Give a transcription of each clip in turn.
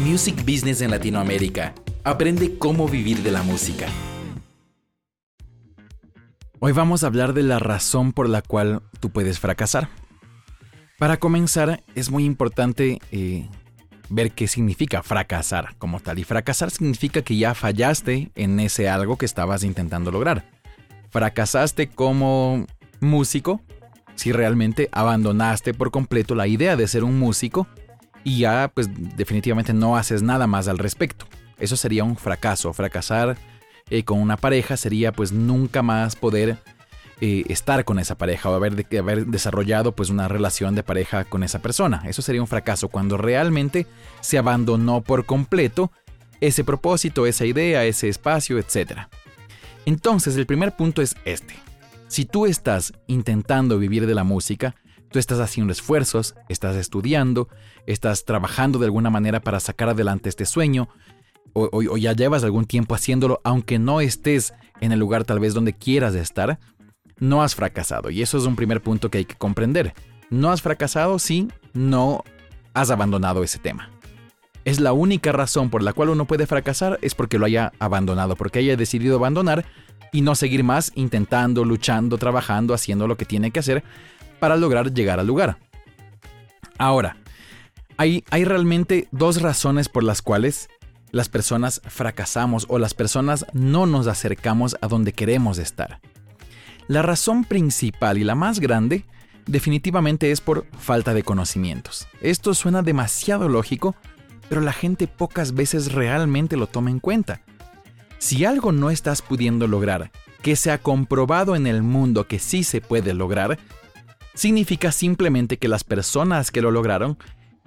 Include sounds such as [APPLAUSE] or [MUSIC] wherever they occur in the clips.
Music Business en Latinoamérica. Aprende cómo vivir de la música. Hoy vamos a hablar de la razón por la cual tú puedes fracasar. Para comenzar, es muy importante eh, ver qué significa fracasar como tal. Y fracasar significa que ya fallaste en ese algo que estabas intentando lograr. Fracasaste como músico si realmente abandonaste por completo la idea de ser un músico y ya pues definitivamente no haces nada más al respecto. Eso sería un fracaso. Fracasar eh, con una pareja sería pues nunca más poder eh, estar con esa pareja o haber, haber desarrollado pues una relación de pareja con esa persona. Eso sería un fracaso cuando realmente se abandonó por completo ese propósito, esa idea, ese espacio, etc. Entonces el primer punto es este. Si tú estás intentando vivir de la música, tú estás haciendo esfuerzos, estás estudiando, estás trabajando de alguna manera para sacar adelante este sueño, o, ya llevas algún tiempo haciéndolo, aunque no estés en el lugar tal vez donde quieras estar, no has fracasado. Y eso es un primer punto que hay que comprender. No has fracasado si no has abandonado ese tema. Es la única razón por la cual uno puede fracasar es porque lo haya abandonado, porque haya decidido abandonar y no seguir más intentando, luchando, trabajando, haciendo lo que tiene que hacer para lograr llegar al lugar. Ahora, hay, hay realmente dos razones por las cuales las personas fracasamos o las personas no nos acercamos a donde queremos estar. La razón principal y la más grande definitivamente es por falta de conocimientos. Esto suena demasiado lógico, pero la gente pocas veces realmente lo toma en cuenta. Si algo no estás pudiendo lograr, que se ha comprobado en el mundo que sí se puede lograr, significa simplemente que las personas que lo lograron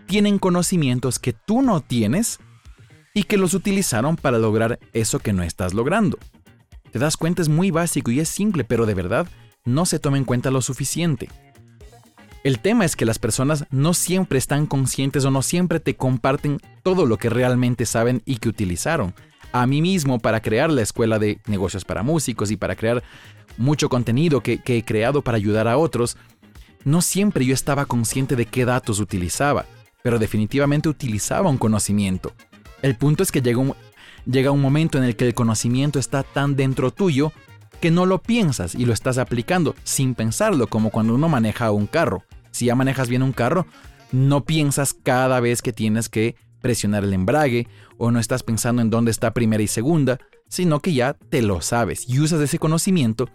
tienen conocimientos que tú no tienes y que los utilizaron para lograr eso que no estás logrando. Te das cuenta, es muy básico y es simple, pero de verdad no se toma en cuenta lo suficiente. El tema es que las personas no siempre están conscientes o no siempre te comparten todo lo que realmente saben y que utilizaron. A mí mismo para crear la escuela de negocios para músicos y para crear mucho contenido que, que he creado para ayudar a otros, no siempre yo estaba consciente de qué datos utilizaba, pero definitivamente utilizaba un conocimiento. El punto es que llega un, llega un momento en el que el conocimiento está tan dentro tuyo que no lo piensas y lo estás aplicando sin pensarlo, como cuando uno maneja un carro. Si ya manejas bien un carro, no piensas cada vez que tienes que presionar el embrague o no estás pensando en dónde está primera y segunda, sino que ya te lo sabes y usas ese conocimiento.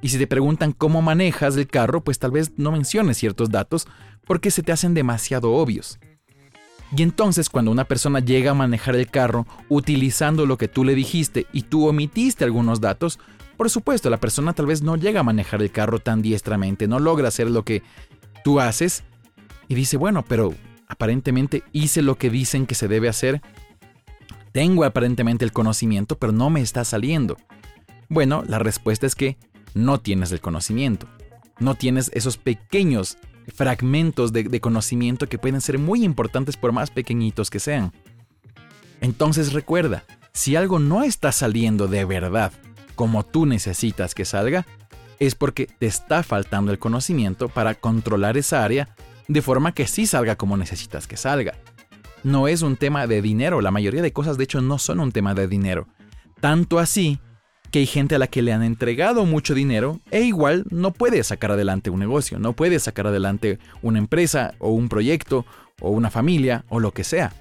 Y si te preguntan cómo manejas el carro, pues tal vez no menciones ciertos datos porque se te hacen demasiado obvios. Y entonces cuando una persona llega a manejar el carro utilizando lo que tú le dijiste y tú omitiste algunos datos, por supuesto la persona tal vez no llega a manejar el carro tan diestramente, no logra hacer lo que tú haces y dice, bueno, pero aparentemente hice lo que dicen que se debe hacer, tengo aparentemente el conocimiento, pero no me está saliendo. Bueno, la respuesta es que no tienes el conocimiento, no tienes esos pequeños fragmentos de, conocimiento que pueden ser muy importantes por más pequeñitos que sean. Entonces recuerda, si algo no está saliendo de verdad como tú necesitas que salga, es porque te está faltando el conocimiento para controlar esa área de forma que sí salga como necesitas que salga. No es un tema de dinero, la mayoría de cosas de hecho no son un tema de dinero. Tanto así que hay gente a la que le han entregado mucho dinero e igual no puede sacar adelante un negocio, no puede sacar adelante una empresa o un proyecto o una familia o lo que sea.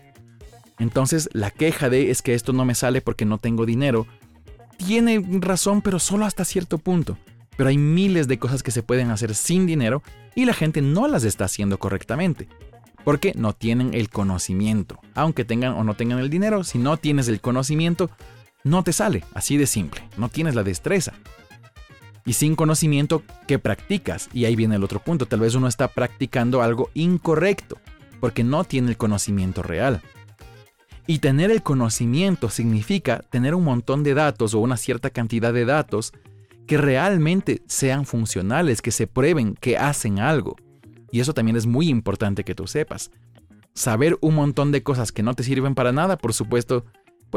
Entonces la queja de es que esto no me sale porque no tengo dinero tiene razón pero solo hasta cierto punto. Pero hay miles de cosas que se pueden hacer sin dinero y la gente no las está haciendo correctamente. Porque no tienen el conocimiento. Aunque tengan o no tengan el dinero, si no tienes el conocimiento, no te sale, así de simple, no tienes la destreza. Y sin conocimiento, ¿qué practicas? Y ahí viene el otro punto, tal vez uno está practicando algo incorrecto, porque no tiene el conocimiento real. Y tener el conocimiento significa tener un montón de datos o una cierta cantidad de datos que realmente sean funcionales, que se prueben que hacen algo. Y eso también es muy importante que tú sepas. Saber un montón de cosas que no te sirven para nada, por supuesto,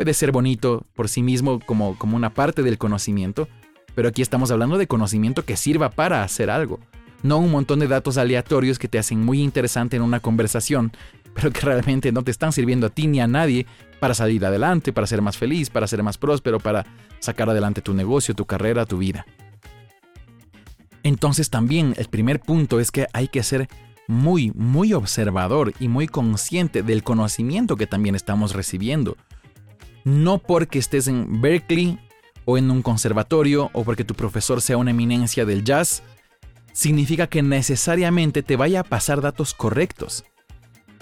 puede ser bonito por sí mismo como, como una parte del conocimiento, pero aquí estamos hablando de conocimiento que sirva para hacer algo, no un montón de datos aleatorios que te hacen muy interesante en una conversación, [LAUGHS] pero que realmente no te están sirviendo a ti ni a nadie para salir adelante, para ser más feliz, para ser más próspero, para sacar adelante tu negocio, tu carrera, tu vida. Entonces también el primer punto es que hay que ser muy, muy observador y muy consciente del conocimiento que también estamos recibiendo. No porque estés en Berkeley o en un conservatorio o porque tu profesor sea una eminencia del jazz, significa que necesariamente te vaya a pasar datos correctos.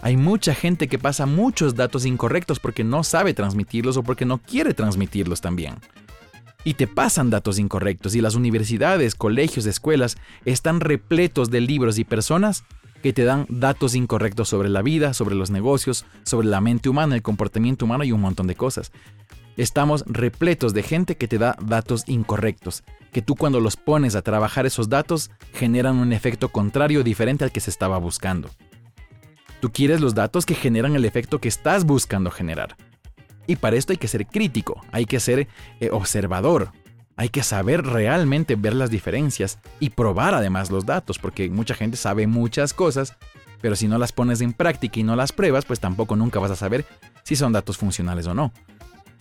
Hay mucha gente que pasa muchos datos incorrectos porque no sabe transmitirlos o porque no quiere transmitirlos también. Y te pasan datos incorrectos y las universidades, colegios, escuelas están repletos de libros y personas que te dan datos incorrectos sobre la vida, sobre los negocios, sobre la mente humana, el comportamiento humano y un montón de cosas. Estamos repletos de gente que te da datos incorrectos, que tú cuando los pones a trabajar esos datos generan un efecto contrario diferente al que se estaba buscando. Tú quieres los datos que generan el efecto que estás buscando generar. Y para esto hay que ser crítico, hay que ser eh, observador, hay que saber realmente ver las diferencias y probar además los datos, porque mucha gente sabe muchas cosas, pero si no las pones en práctica y no las pruebas, pues tampoco nunca vas a saber si son datos funcionales o no.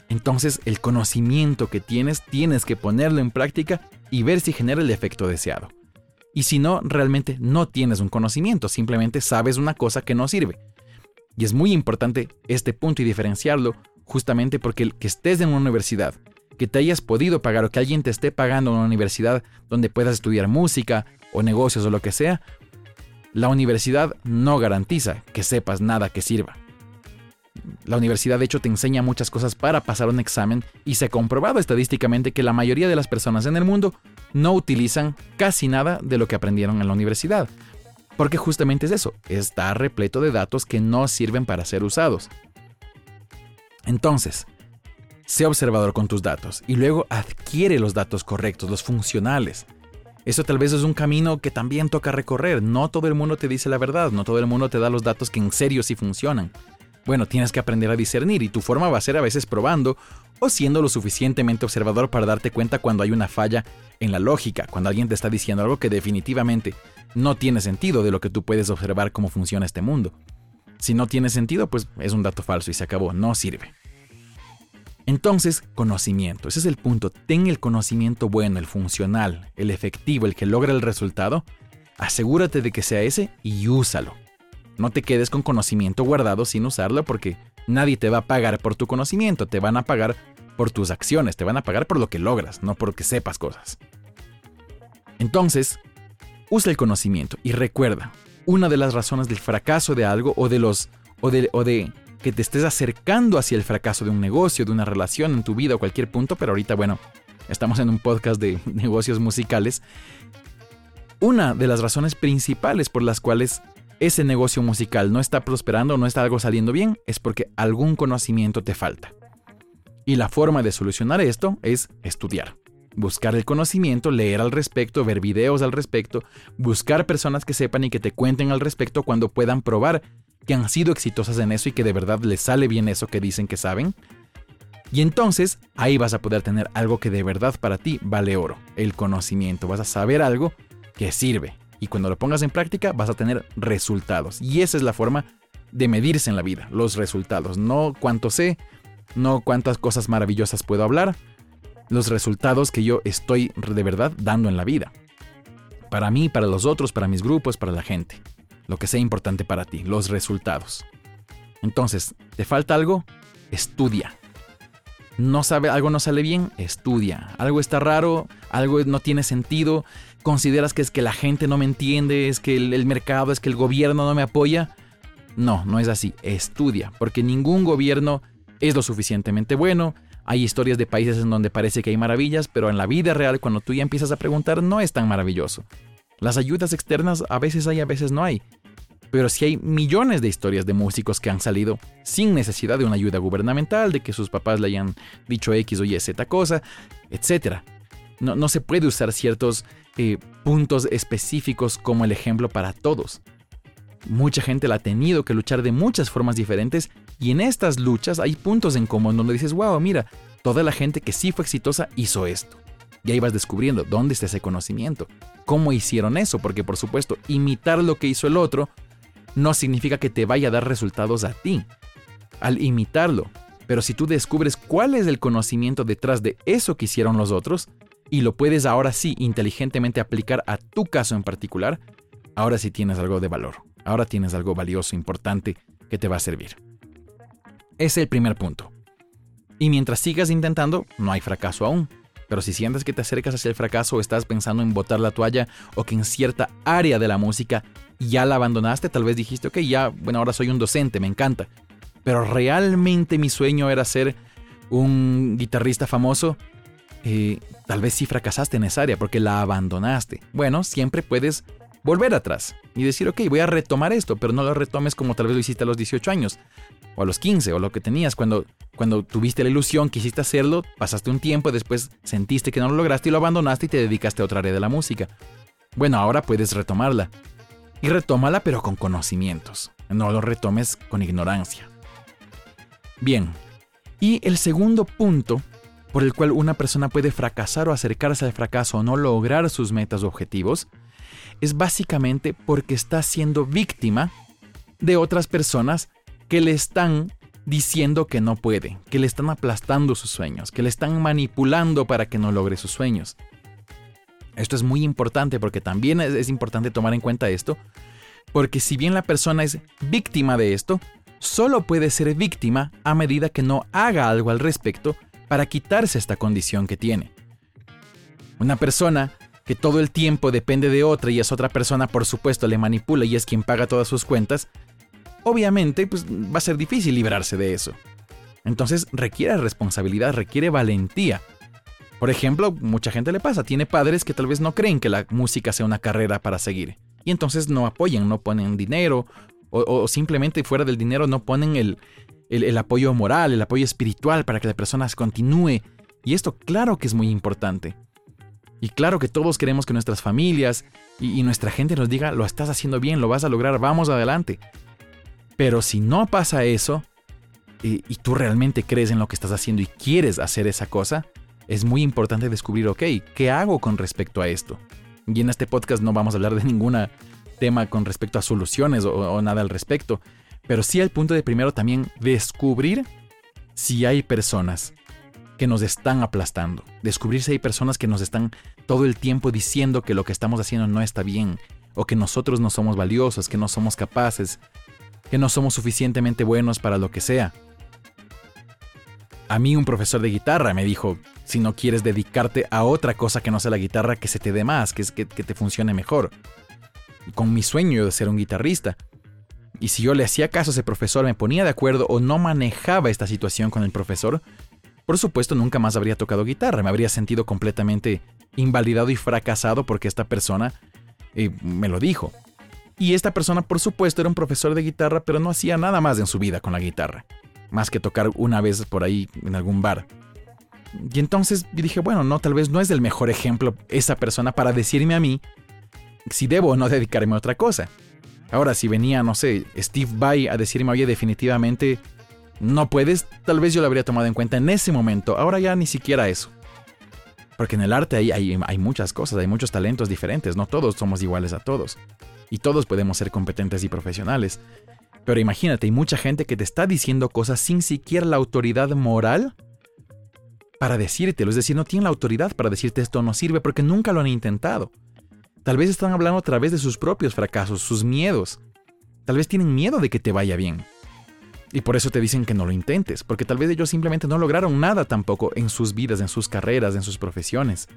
Entonces el conocimiento que tienes tienes que ponerlo en práctica y ver si genera el efecto deseado. Y si no, realmente no tienes un conocimiento, simplemente sabes una cosa que no sirve. Y es muy importante este punto y diferenciarlo justamente porque el que estés en una universidad que te hayas podido pagar o que alguien te esté pagando en una universidad donde puedas estudiar música o negocios o lo que sea, la universidad no garantiza que sepas nada que sirva. La universidad de hecho te enseña muchas cosas para pasar un examen y se ha comprobado estadísticamente que la mayoría de las personas en el mundo no utilizan casi nada de lo que aprendieron en la universidad. Porque justamente es eso, está repleto de datos que no sirven para ser usados. Entonces, Sé observador con tus datos y luego adquiere los datos correctos, los funcionales. Eso tal vez es un camino que también toca recorrer. No todo el mundo te dice la verdad, no todo el mundo te da los datos que en serio sí funcionan. Bueno, tienes que aprender a discernir y tu forma va a ser a veces probando o siendo lo suficientemente observador para darte cuenta cuando hay una falla en la lógica, cuando alguien te está diciendo algo que definitivamente no tiene sentido de lo que tú puedes observar cómo funciona este mundo. Si no tiene sentido, pues es un dato falso y se acabó, no sirve. Entonces, conocimiento, ese es el punto. Ten el conocimiento bueno, el funcional, el efectivo, el que logra el resultado. Asegúrate de que sea ese y úsalo. No te quedes con conocimiento guardado sin usarlo porque nadie te va a pagar por tu conocimiento, te van a pagar por tus acciones, te van a pagar por lo que logras, no porque sepas cosas. Entonces, usa el conocimiento y recuerda, una de las razones del fracaso de algo o de los o de, o de que te estés acercando hacia el fracaso de un negocio, de una relación en tu vida o cualquier punto, pero ahorita, bueno, estamos en un podcast de [LAUGHS] negocios musicales. Una de las razones principales por las cuales ese negocio musical no está prosperando, no está algo saliendo bien, es porque algún conocimiento te falta. Y la forma de solucionar esto es estudiar. Buscar el conocimiento, leer al respecto, ver videos al respecto, buscar personas que sepan y que te cuenten al respecto cuando puedan probar que han sido exitosas en eso y que de verdad les sale bien eso que dicen que saben. Y entonces ahí vas a poder tener algo que de verdad para ti vale oro, el conocimiento. Vas a saber algo que sirve. Y cuando lo pongas en práctica vas a tener resultados. Y esa es la forma de medirse en la vida, los resultados. No cuánto sé, no cuántas cosas maravillosas puedo hablar, los resultados que yo estoy de verdad dando en la vida. Para mí, para los otros, para mis grupos, para la gente lo que sea importante para ti, los resultados. Entonces, ¿te falta algo? Estudia. No sabe, algo no sale bien, estudia. Algo está raro, algo no tiene sentido, consideras que es que la gente no me entiende, es que el, el mercado, es que el gobierno no me apoya. No, no es así. Estudia, porque ningún gobierno es lo suficientemente bueno. Hay historias de países en donde parece que hay maravillas, pero en la vida real, cuando tú ya empiezas a preguntar, no es tan maravilloso. Las ayudas externas a veces hay, a veces no hay. Pero sí hay millones de historias de músicos que han salido sin necesidad de una ayuda gubernamental, de que sus papás le hayan dicho X o Y, Z cosa, etc. No, se puede usar ciertos eh, puntos específicos como el ejemplo para todos. Mucha gente la ha tenido que luchar de muchas formas diferentes y en estas luchas hay puntos en común donde dices, wow, mira, toda la gente que sí fue exitosa hizo esto. Y ahí vas descubriendo dónde está ese conocimiento, cómo hicieron eso, porque por supuesto, imitar lo que hizo el otro no significa que te vaya a dar resultados a ti al imitarlo. Pero si tú descubres cuál es el conocimiento detrás de eso que hicieron los otros y lo puedes ahora sí inteligentemente aplicar a tu caso en particular, ahora sí tienes algo de valor. Ahora tienes algo valioso, importante que te va a servir. Ese es el primer punto. Y mientras sigas intentando, no hay fracaso aún. Pero si sientes que te acercas hacia el fracaso o estás pensando en botar la toalla o que en cierta área de la música ya la abandonaste, tal vez dijiste, ok, ya, bueno, ahora soy un docente, me encanta. Pero realmente mi sueño era ser un guitarrista famoso. Eh, tal vez sí fracasaste en esa área porque la abandonaste. Bueno, siempre puedes volver atrás y decir, ok, voy a retomar esto, pero no lo retomes como tal vez lo hiciste a los 18 años, o a los 15, o lo que tenías cuando, cuando tuviste la ilusión, quisiste hacerlo, pasaste un tiempo, después sentiste que no lo lograste y lo abandonaste y te dedicaste a otra área de la música. Bueno, ahora puedes retomarla. Y retómala pero con conocimientos, no lo retomes con ignorancia. Bien, y el segundo punto por el cual una persona puede fracasar o acercarse al fracaso o no lograr sus metas o objetivos es básicamente porque está siendo víctima de otras personas que le están diciendo que no puede, que le están aplastando sus sueños, que le están manipulando para que no logre sus sueños. Esto es muy importante porque también es, importante tomar en cuenta esto, porque si bien la persona es víctima de esto, solo puede ser víctima a medida que no haga algo al respecto para quitarse esta condición que tiene. Una persona que todo el tiempo depende de otra y esa otra persona por supuesto le manipula y es quien paga todas sus cuentas, obviamente pues, va a ser difícil librarse de eso. Entonces requiere responsabilidad, requiere valentía. Por ejemplo, mucha gente le pasa, tiene padres que tal vez no creen que la música sea una carrera para seguir. Y entonces no apoyan, no ponen dinero, o, simplemente fuera del dinero no ponen el, el apoyo moral, el apoyo espiritual para que la persona continúe. Y esto claro que es muy importante. Y claro que todos queremos que nuestras familias y, nuestra gente nos diga, lo estás haciendo bien, lo vas a lograr, vamos adelante. Pero si no pasa eso, y, tú realmente crees en lo que estás haciendo y quieres hacer esa cosa, es muy importante descubrir, ok, ¿qué hago con respecto a esto? Y en este podcast no vamos a hablar de ningún tema con respecto a soluciones o, o nada al respecto, pero sí al punto de primero también descubrir si hay personas que nos están aplastando. Descubrir si hay personas que nos están todo el tiempo diciendo que lo que estamos haciendo no está bien, o que nosotros no somos valiosos, que no somos capaces, que no somos suficientemente buenos para lo que sea. A mí un profesor de guitarra me dijo, si no quieres dedicarte a otra cosa que no sea la guitarra, que se te dé más, que, que, que te funcione mejor. Con mi sueño de ser un guitarrista. Y si yo le hacía caso a ese profesor, me ponía de acuerdo o no manejaba esta situación con el profesor, por supuesto, nunca más habría tocado guitarra, me habría sentido completamente invalidado y fracasado porque esta persona eh, me lo dijo. Y esta persona, por supuesto, era un profesor de guitarra, pero no hacía nada más en su vida con la guitarra, más que tocar una vez por ahí en algún bar. Y entonces dije, bueno, no, tal vez no es el mejor ejemplo esa persona para decirme a mí si debo o no dedicarme a otra cosa. Ahora, si venía, no sé, Steve Vai a decirme, oye, definitivamente no puedes, tal vez yo lo habría tomado en cuenta en ese momento. Ahora ya ni siquiera eso. Porque en el arte hay, muchas cosas, hay muchos talentos diferentes, no todos somos iguales a todos. Y todos podemos ser competentes y profesionales. Pero imagínate, hay mucha gente que te está diciendo cosas sin siquiera la autoridad moral para decírtelo. Es decir, no tienen la autoridad para decirte esto no sirve porque nunca lo han intentado. Tal vez están hablando a través de sus propios fracasos, sus miedos. Tal vez tienen miedo de que te vaya bien. Y por eso te dicen que no lo intentes, porque tal vez ellos simplemente no lograron nada tampoco en sus vidas, en sus carreras, en sus profesiones.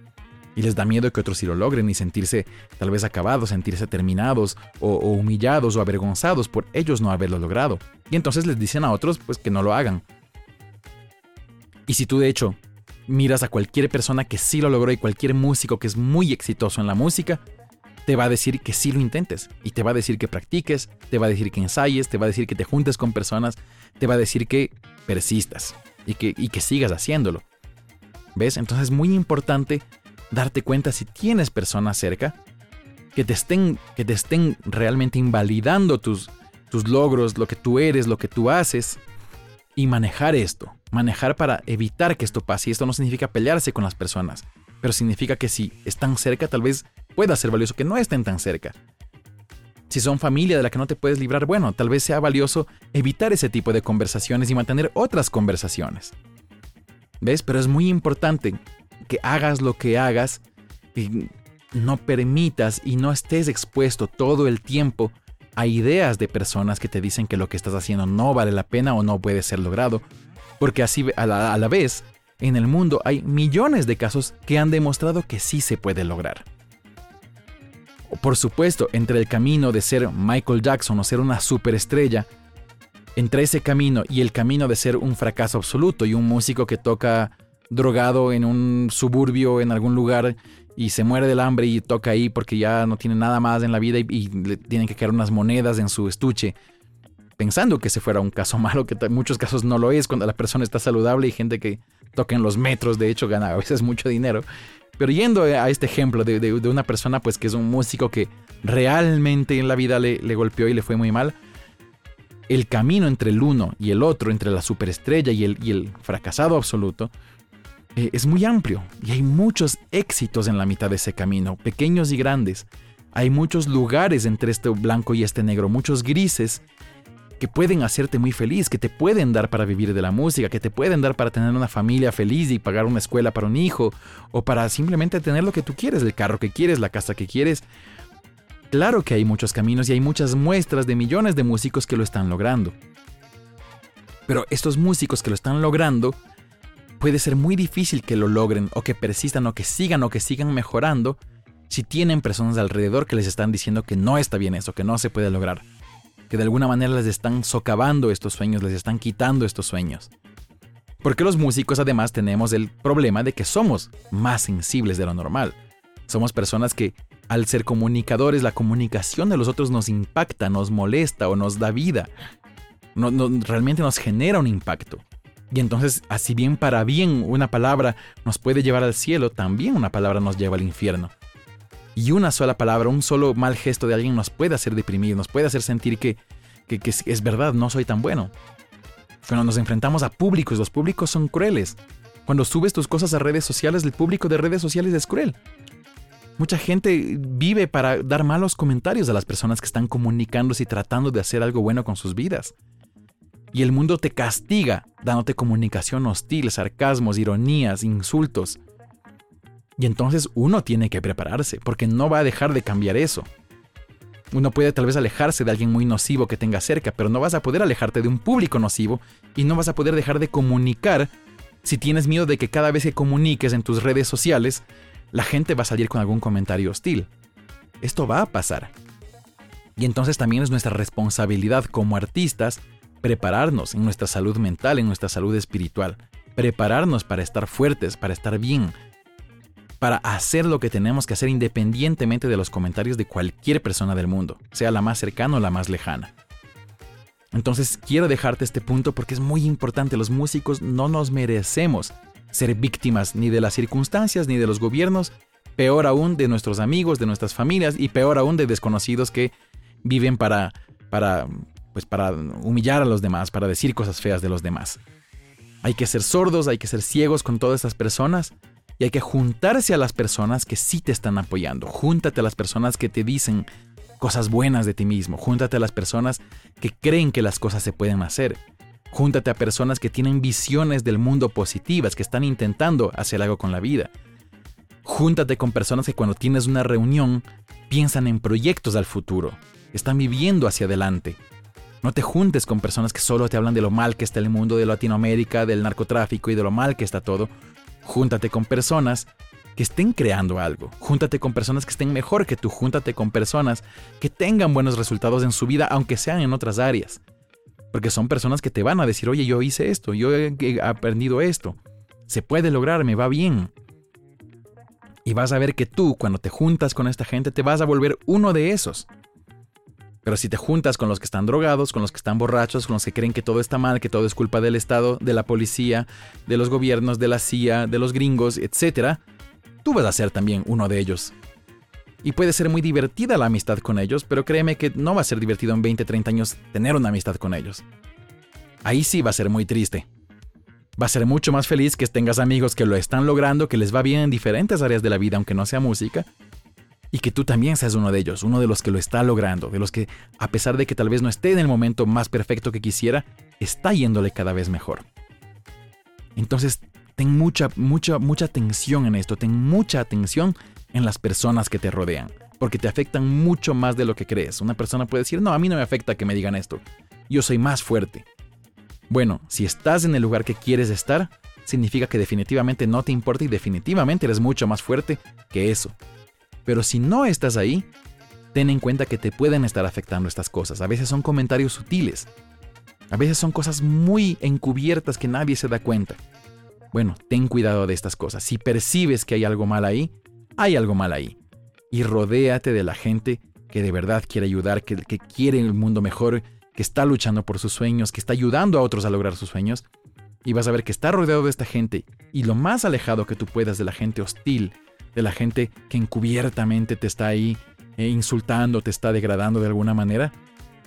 Y les da miedo que otros sí lo logren y sentirse tal vez acabados, sentirse terminados o, humillados o avergonzados por ellos no haberlo logrado. Y entonces les dicen a otros pues que no lo hagan. Y si tú de hecho miras a cualquier persona que sí lo logró y cualquier músico que es muy exitoso en la música, te va a decir que sí lo intentes y te va a decir que practiques, te va a decir que ensayes, te va a decir que te juntes con personas, te va a decir que persistas y que, y que sigas haciéndolo. ¿Ves? Entonces es muy importante darte cuenta si tienes personas cerca que te estén, que te estén realmente invalidando tus, tus logros, lo que tú eres, lo que tú haces y manejar esto, manejar para evitar que esto pase. Y esto no significa pelearse con las personas, pero significa que si están cerca tal vez pueda ser valioso que no estén tan cerca. Si son familia de la que no te puedes librar, bueno, tal vez sea valioso evitar ese tipo de conversaciones y mantener otras conversaciones. ¿Ves? Pero es muy importante que hagas lo que hagas y no permitas y no estés expuesto todo el tiempo a ideas de personas que te dicen que lo que estás haciendo no vale la pena o no puede ser logrado. Porque así a la, a la vez, en el mundo hay millones de casos que han demostrado que sí se puede lograr. Por supuesto, entre el camino de ser Michael Jackson o ser una superestrella, entre ese camino y el camino de ser un fracaso absoluto y un músico que toca drogado en un suburbio en algún lugar y se muere del hambre y toca ahí porque ya no tiene nada más en la vida y, le tienen que caer unas monedas en su estuche, pensando que se fuera un caso [LAUGHS] malo, que en muchos casos no lo es cuando la persona está saludable y gente que toca en los metros, de hecho, gana a veces mucho dinero. Pero yendo a este ejemplo de, una persona pues que es un músico que realmente en la vida le, golpeó y le fue muy mal, el camino entre el uno y el otro, entre la superestrella y el, y el fracasado absoluto, eh, es muy amplio y hay muchos éxitos en la mitad de ese camino, pequeños y grandes. Hay muchos lugares entre este blanco y este negro, muchos grises que pueden hacerte muy feliz, que te pueden dar para vivir de la música, que te pueden dar para tener una familia feliz y pagar una escuela para un hijo, o para simplemente tener lo que tú quieres, el carro que quieres, la casa que quieres. Claro que hay muchos caminos y hay muchas muestras de millones de músicos que lo están logrando. Pero estos músicos que lo están logrando, puede ser muy difícil que lo logren, o que persistan, o que sigan, o que sigan mejorando, si tienen personas alrededor que les están diciendo que no está bien eso, que no se puede lograr que de alguna manera les están socavando estos sueños, les están quitando estos sueños. Porque los músicos además tenemos el problema de que somos más sensibles de lo normal. Somos personas que al ser comunicadores la comunicación de los otros nos impacta, nos molesta o nos da vida. No, realmente nos genera un impacto. Y entonces, así bien para bien una palabra nos puede llevar al cielo, también una palabra nos lleva al infierno. Y una sola palabra, un solo mal gesto de alguien nos puede hacer deprimir, nos puede hacer sentir que, es verdad, no soy tan bueno. Cuando nos enfrentamos a públicos, los públicos son crueles. Cuando subes tus cosas a redes sociales, el público de redes sociales es cruel. Mucha gente vive para dar malos comentarios a las personas que están comunicándose y tratando de hacer algo bueno con sus vidas. Y el mundo te castiga, dándote comunicación hostil, sarcasmos, ironías, insultos. Y entonces uno tiene que prepararse, porque no va a dejar de cambiar eso. Uno puede tal vez alejarse de alguien muy nocivo que tenga cerca, pero no vas a poder alejarte de un público nocivo y no vas a poder dejar de comunicar si tienes miedo de que cada vez que comuniques en tus redes sociales, la gente va a salir con algún comentario hostil. Esto va a pasar. Y entonces también es nuestra responsabilidad como artistas prepararnos en nuestra salud mental, en nuestra salud espiritual, prepararnos para estar fuertes, para estar bien, para hacer lo que tenemos que hacer independientemente de los comentarios de cualquier persona del mundo, sea la más cercana o la más lejana. Entonces quiero dejarte este punto porque es muy importante, los músicos no nos merecemos ser víctimas ni de las circunstancias ni de los gobiernos, peor aún de nuestros amigos, de nuestras familias y peor aún de desconocidos que viven para para pues para humillar a los demás, para decir cosas feas de los demás. Hay que ser sordos, hay que ser ciegos con todas estas personas y hay que juntarse a las personas que sí te están apoyando. Júntate a las personas que te dicen cosas buenas de ti mismo. Júntate a las personas que creen que las cosas se pueden hacer. Júntate a personas que tienen visiones del mundo positivas, que están intentando hacer algo con la vida. Júntate con personas que cuando tienes una reunión piensan en proyectos al futuro, están viviendo hacia adelante. No te juntes con personas que solo te hablan de lo mal que está el mundo de Latinoamérica, del narcotráfico y de lo mal que está todo. Júntate con personas que estén creando algo. Júntate con personas que estén mejor que tú. Júntate con personas que tengan buenos resultados en su vida, aunque sean en otras áreas. Porque son personas que te van a decir, oye, yo hice esto, yo he aprendido esto. Se puede lograr, me va bien. Y vas a ver que tú, cuando te juntas con esta gente, te vas a volver uno de esos. Pero si te juntas con los que están drogados, con los que están borrachos, con los que creen que todo está mal, que todo es culpa del Estado, de la policía, de los gobiernos, de la CIA, de los gringos, etc., tú vas a ser también uno de ellos. Y puede ser muy divertida la amistad con ellos, pero créeme que no va a ser divertido en 20, 30 años tener una amistad con ellos. Ahí sí va a ser muy triste. Va a ser mucho más feliz que tengas amigos que lo están logrando, que les va bien en diferentes áreas de la vida, aunque no sea música, y que tú también seas uno de ellos, uno de los que lo está logrando, de los que, a pesar de que tal vez no esté en el momento más perfecto que quisiera, está yéndole cada vez mejor. Entonces, ten mucha, mucha, mucha atención en esto, ten mucha atención en las personas que te rodean, porque te afectan mucho más de lo que crees. Una persona puede decir, no, a mí no me afecta que me digan esto, yo soy más fuerte. Bueno, si estás en el lugar que quieres estar, significa que definitivamente no te importa y definitivamente eres mucho más fuerte que eso. Pero si no estás ahí, ten en cuenta que te pueden estar afectando estas cosas. A veces son comentarios sutiles. A veces son cosas muy encubiertas que nadie se da cuenta. Bueno, ten cuidado de estas cosas. Si percibes que hay algo mal ahí, hay algo mal ahí. Y rodéate de la gente que de verdad quiere ayudar, que, quiere el mundo mejor, que está luchando por sus sueños, que está ayudando a otros a lograr sus sueños. Y vas a ver que está rodeado de esta gente y lo más alejado que tú puedas de la gente hostil, de la gente que encubiertamente te está ahí eh, insultando, te está degradando de alguna manera,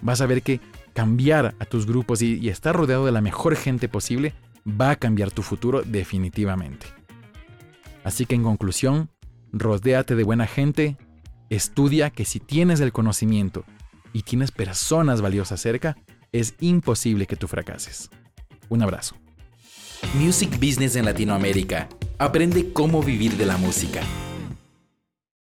vas a ver que cambiar a tus grupos y, y estar rodeado de la mejor gente posible va a cambiar tu futuro definitivamente. Así que en conclusión, rodéate de buena gente, estudia que si tienes el conocimiento y tienes personas valiosas cerca, es imposible que tú fracases. Un abrazo. Music Business en Latinoamérica. Aprende cómo vivir de la música.